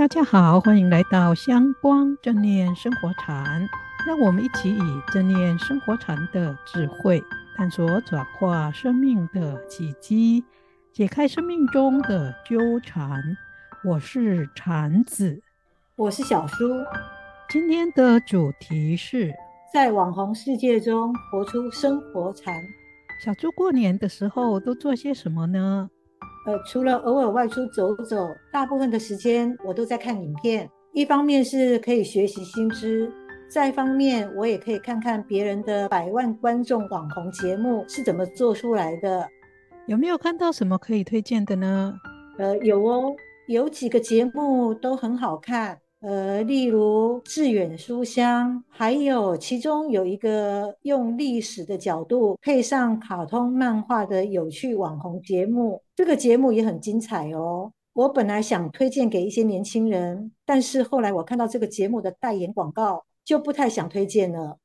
大家好，欢迎来到香光正念生活禅。让我们一起以正念生活禅的智慧，探索转化生命的契机，解开生命中的纠缠。我是禅子，我是小苏。今天的主题是在网红世界中活出生活禅。小猪过年的时候都做些什么呢？呃，除了偶尔外出走走，大部分的时间我都在看影片。一方面是可以学习新知，再一方面我也可以看看别人的百万观众网红节目是怎么做出来的。有没有看到什么可以推荐的呢？呃，有哦，有几个节目都很好看。呃，例如致远书香，还有其中有一个用历史的角度配上卡通漫画的有趣网红节目，这个节目也很精彩哦。我本来想推荐给一些年轻人，但是后来我看到这个节目的代言广告，就不太想推荐了。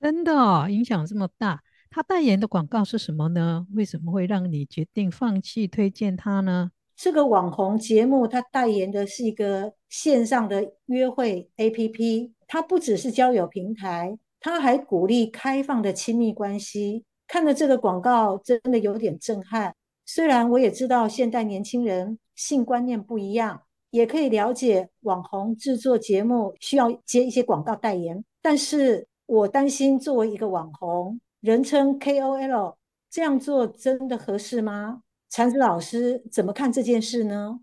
真的，影响这么大？他代言的广告是什么呢？为什么会让你决定放弃推荐他呢？这个网红节目，它代言的是一个线上的约会 APP，它不只是交友平台，它还鼓励开放的亲密关系。看了这个广告，真的有点震撼。虽然我也知道现代年轻人性观念不一样，也可以了解网红制作节目需要接一些广告代言，但是我担心作为一个网红，人称 KOL，这样做真的合适吗？禅子老师怎么看这件事呢？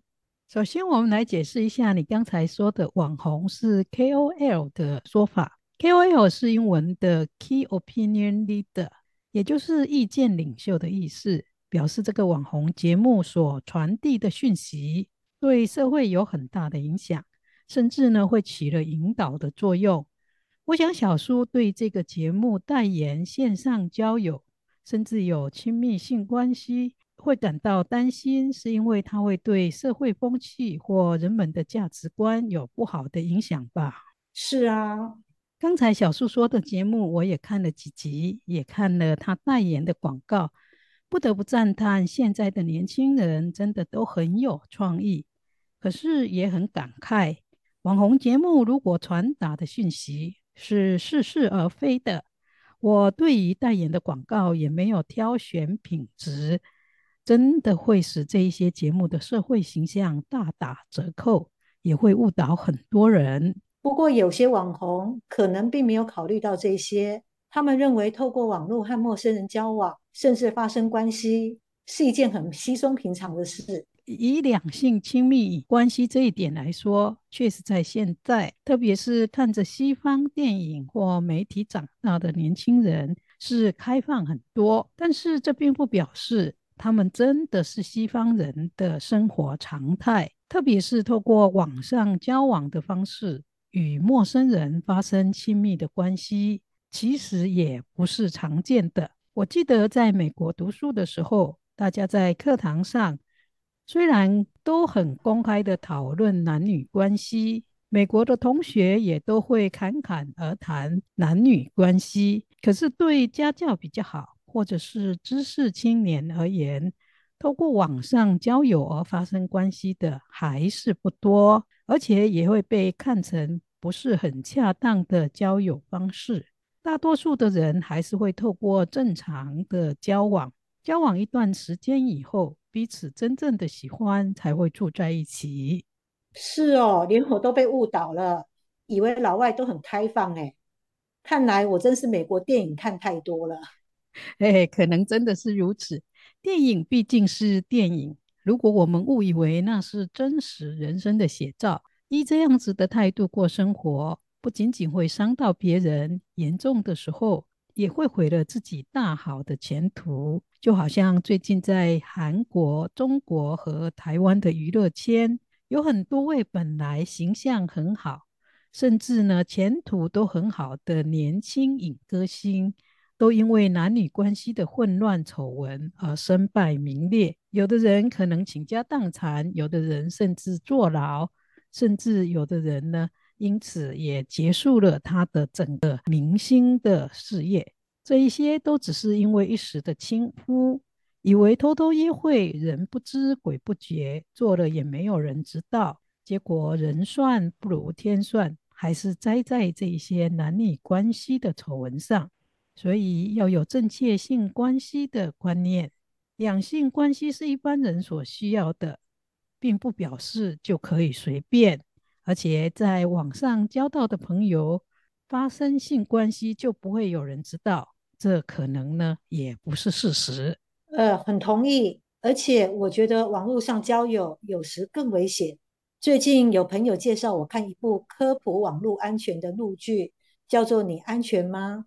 首先，我们来解释一下你刚才说的“网红”是 KOL 的说法。KOL 是英文的 Key Opinion Leader，也就是意见领袖的意思，表示这个网红节目所传递的讯息对社会有很大的影响，甚至呢会起了引导的作用。我想小苏对这个节目代言线上交友，甚至有亲密性关系。会感到担心，是因为它会对社会风气或人们的价值观有不好的影响吧？是啊，刚才小树说的节目我也看了几集，也看了他代言的广告，不得不赞叹现在的年轻人真的都很有创意，可是也很感慨，网红节目如果传达的讯息是似是而非的，我对于代言的广告也没有挑选品质。真的会使这一些节目的社会形象大打折扣，也会误导很多人。不过，有些网红可能并没有考虑到这些，他们认为透过网络和陌生人交往，甚至发生关系，是一件很稀松平常的事。以两性亲密关系这一点来说，确实在现在，特别是看着西方电影或媒体长大的年轻人，是开放很多。但是，这并不表示。他们真的是西方人的生活常态，特别是透过网上交往的方式与陌生人发生亲密的关系，其实也不是常见的。我记得在美国读书的时候，大家在课堂上虽然都很公开的讨论男女关系，美国的同学也都会侃侃而谈男女关系，可是对家教比较好。或者是知识青年而言，透过网上交友而发生关系的还是不多，而且也会被看成不是很恰当的交友方式。大多数的人还是会透过正常的交往，交往一段时间以后，彼此真正的喜欢才会住在一起。是哦，连我都被误导了，以为老外都很开放诶，看来我真是美国电影看太多了。哎，可能真的是如此。电影毕竟是电影，如果我们误以为那是真实人生的写照，以这样子的态度过生活，不仅仅会伤到别人，严重的时候也会毁了自己大好的前途。就好像最近在韩国、中国和台湾的娱乐圈，有很多位本来形象很好，甚至呢前途都很好的年轻影歌星。都因为男女关系的混乱丑闻而身败名裂，有的人可能倾家荡产，有的人甚至坐牢，甚至有的人呢，因此也结束了他的整个明星的事业。这一些都只是因为一时的轻忽，以为偷偷约会，人不知鬼不觉，做了也没有人知道。结果人算不如天算，还是栽在这些男女关系的丑闻上。所以要有正确性关系的观念，两性关系是一般人所需要的，并不表示就可以随便。而且在网上交到的朋友发生性关系就不会有人知道，这可能呢也不是事实。呃，很同意。而且我觉得网络上交友有时更危险。最近有朋友介绍我看一部科普网络安全的录剧，叫做《你安全吗》？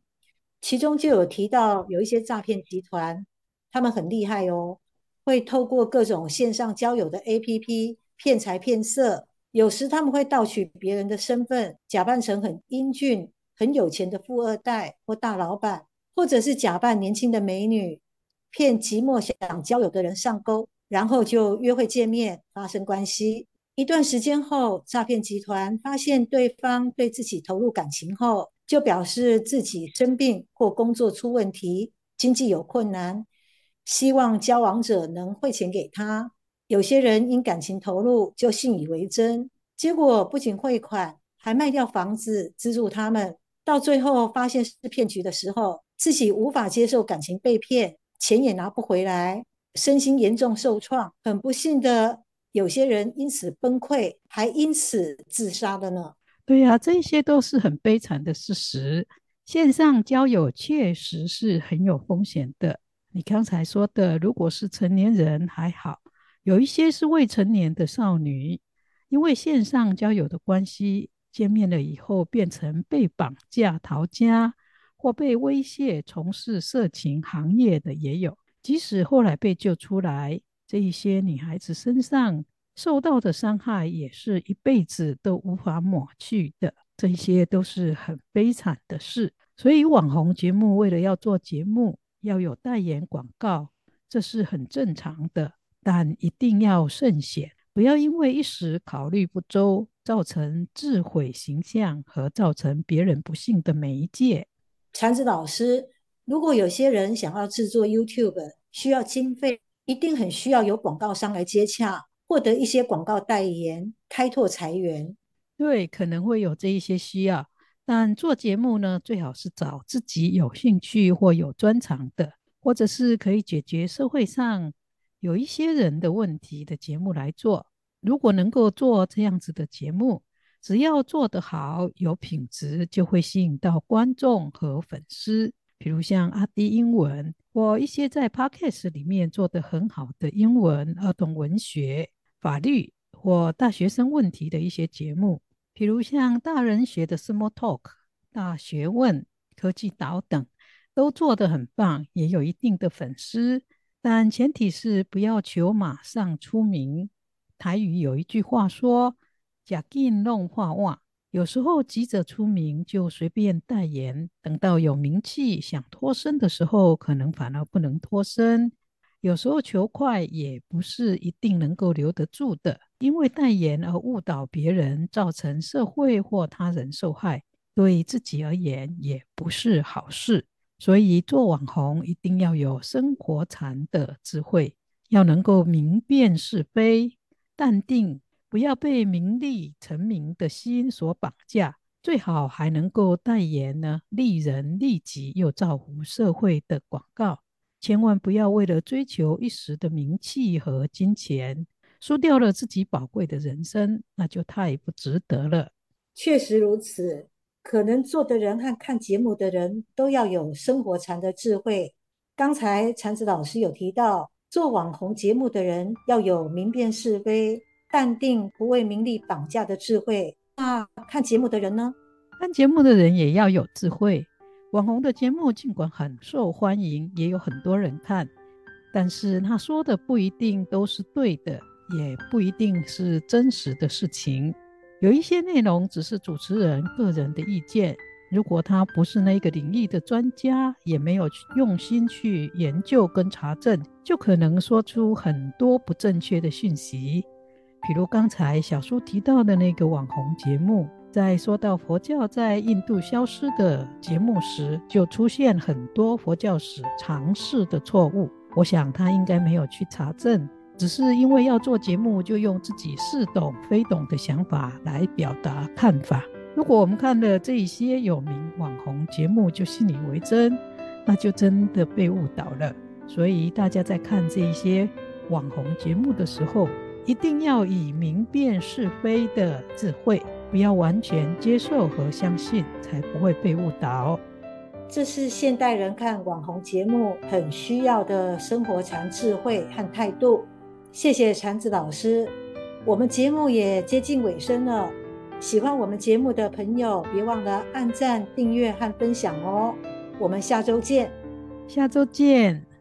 其中就有提到有一些诈骗集团，他们很厉害哦，会透过各种线上交友的 APP 骗财骗色。有时他们会盗取别人的身份，假扮成很英俊、很有钱的富二代或大老板，或者是假扮年轻的美女。骗寂寞想交友的人上钩，然后就约会见面，发生关系。一段时间后，诈骗集团发现对方对自己投入感情后，就表示自己生病或工作出问题，经济有困难，希望交往者能汇钱给他。有些人因感情投入就信以为真，结果不仅汇款，还卖掉房子资助他们。到最后发现是骗局的时候，自己无法接受感情被骗。钱也拿不回来，身心严重受创，很不幸的，有些人因此崩溃，还因此自杀的呢。对呀、啊，这些都是很悲惨的事实。线上交友确实是很有风险的。你刚才说的，如果是成年人还好，有一些是未成年的少女，因为线上交友的关系，见面了以后变成被绑架逃家。或被威胁从事色情行业的也有，即使后来被救出来，这一些女孩子身上受到的伤害也是一辈子都无法抹去的，这些都是很悲惨的事。所以网红节目为了要做节目，要有代言广告，这是很正常的，但一定要慎选，不要因为一时考虑不周，造成自毁形象和造成别人不幸的媒介。禅子老师，如果有些人想要制作 YouTube，需要经费，一定很需要有广告商来接洽，获得一些广告代言，开拓财源。对，可能会有这一些需要，但做节目呢，最好是找自己有兴趣或有专长的，或者是可以解决社会上有一些人的问题的节目来做。如果能够做这样子的节目，只要做得好，有品质，就会吸引到观众和粉丝。比如像阿迪英文，或一些在 Podcast 里面做得很好的英文、儿童文学、法律或大学生问题的一些节目，比如像大人学的 Small Talk、大学问、科技岛等，都做得很棒，也有一定的粉丝。但前提是不要求马上出名。台语有一句话说。假金弄画袜，有时候急着出名就随便代言，等到有名气想脱身的时候，可能反而不能脱身。有时候求快也不是一定能够留得住的，因为代言而误导别人，造成社会或他人受害，对自己而言也不是好事。所以做网红一定要有生活禅的智慧，要能够明辨是非，淡定。不要被名利成名的心所绑架，最好还能够代言呢，利人利己又造福社会的广告。千万不要为了追求一时的名气和金钱，输掉了自己宝贵的人生，那就太不值得了。确实如此，可能做的人和看节目的人都要有生活禅的智慧。刚才禅子老师有提到，做网红节目的人要有明辨是非。淡定，不为名利绑架的智慧。那看节目的人呢？看节目的人也要有智慧。网红的节目尽管很受欢迎，也有很多人看，但是他说的不一定都是对的，也不一定是真实的事情。有一些内容只是主持人个人的意见，如果他不是那个领域的专家，也没有用心去研究跟查证，就可能说出很多不正确的讯息。比如刚才小叔提到的那个网红节目，在说到佛教在印度消失的节目时，就出现很多佛教史常识的错误。我想他应该没有去查证，只是因为要做节目，就用自己似懂非懂的想法来表达看法。如果我们看了这一些有名网红节目就信以为真，那就真的被误导了。所以大家在看这一些网红节目的时候，一定要以明辨是非的智慧，不要完全接受和相信，才不会被误导。这是现代人看网红节目很需要的生活禅智慧和态度。谢谢禅子老师，我们节目也接近尾声了。喜欢我们节目的朋友，别忘了按赞、订阅和分享哦。我们下周见，下周见。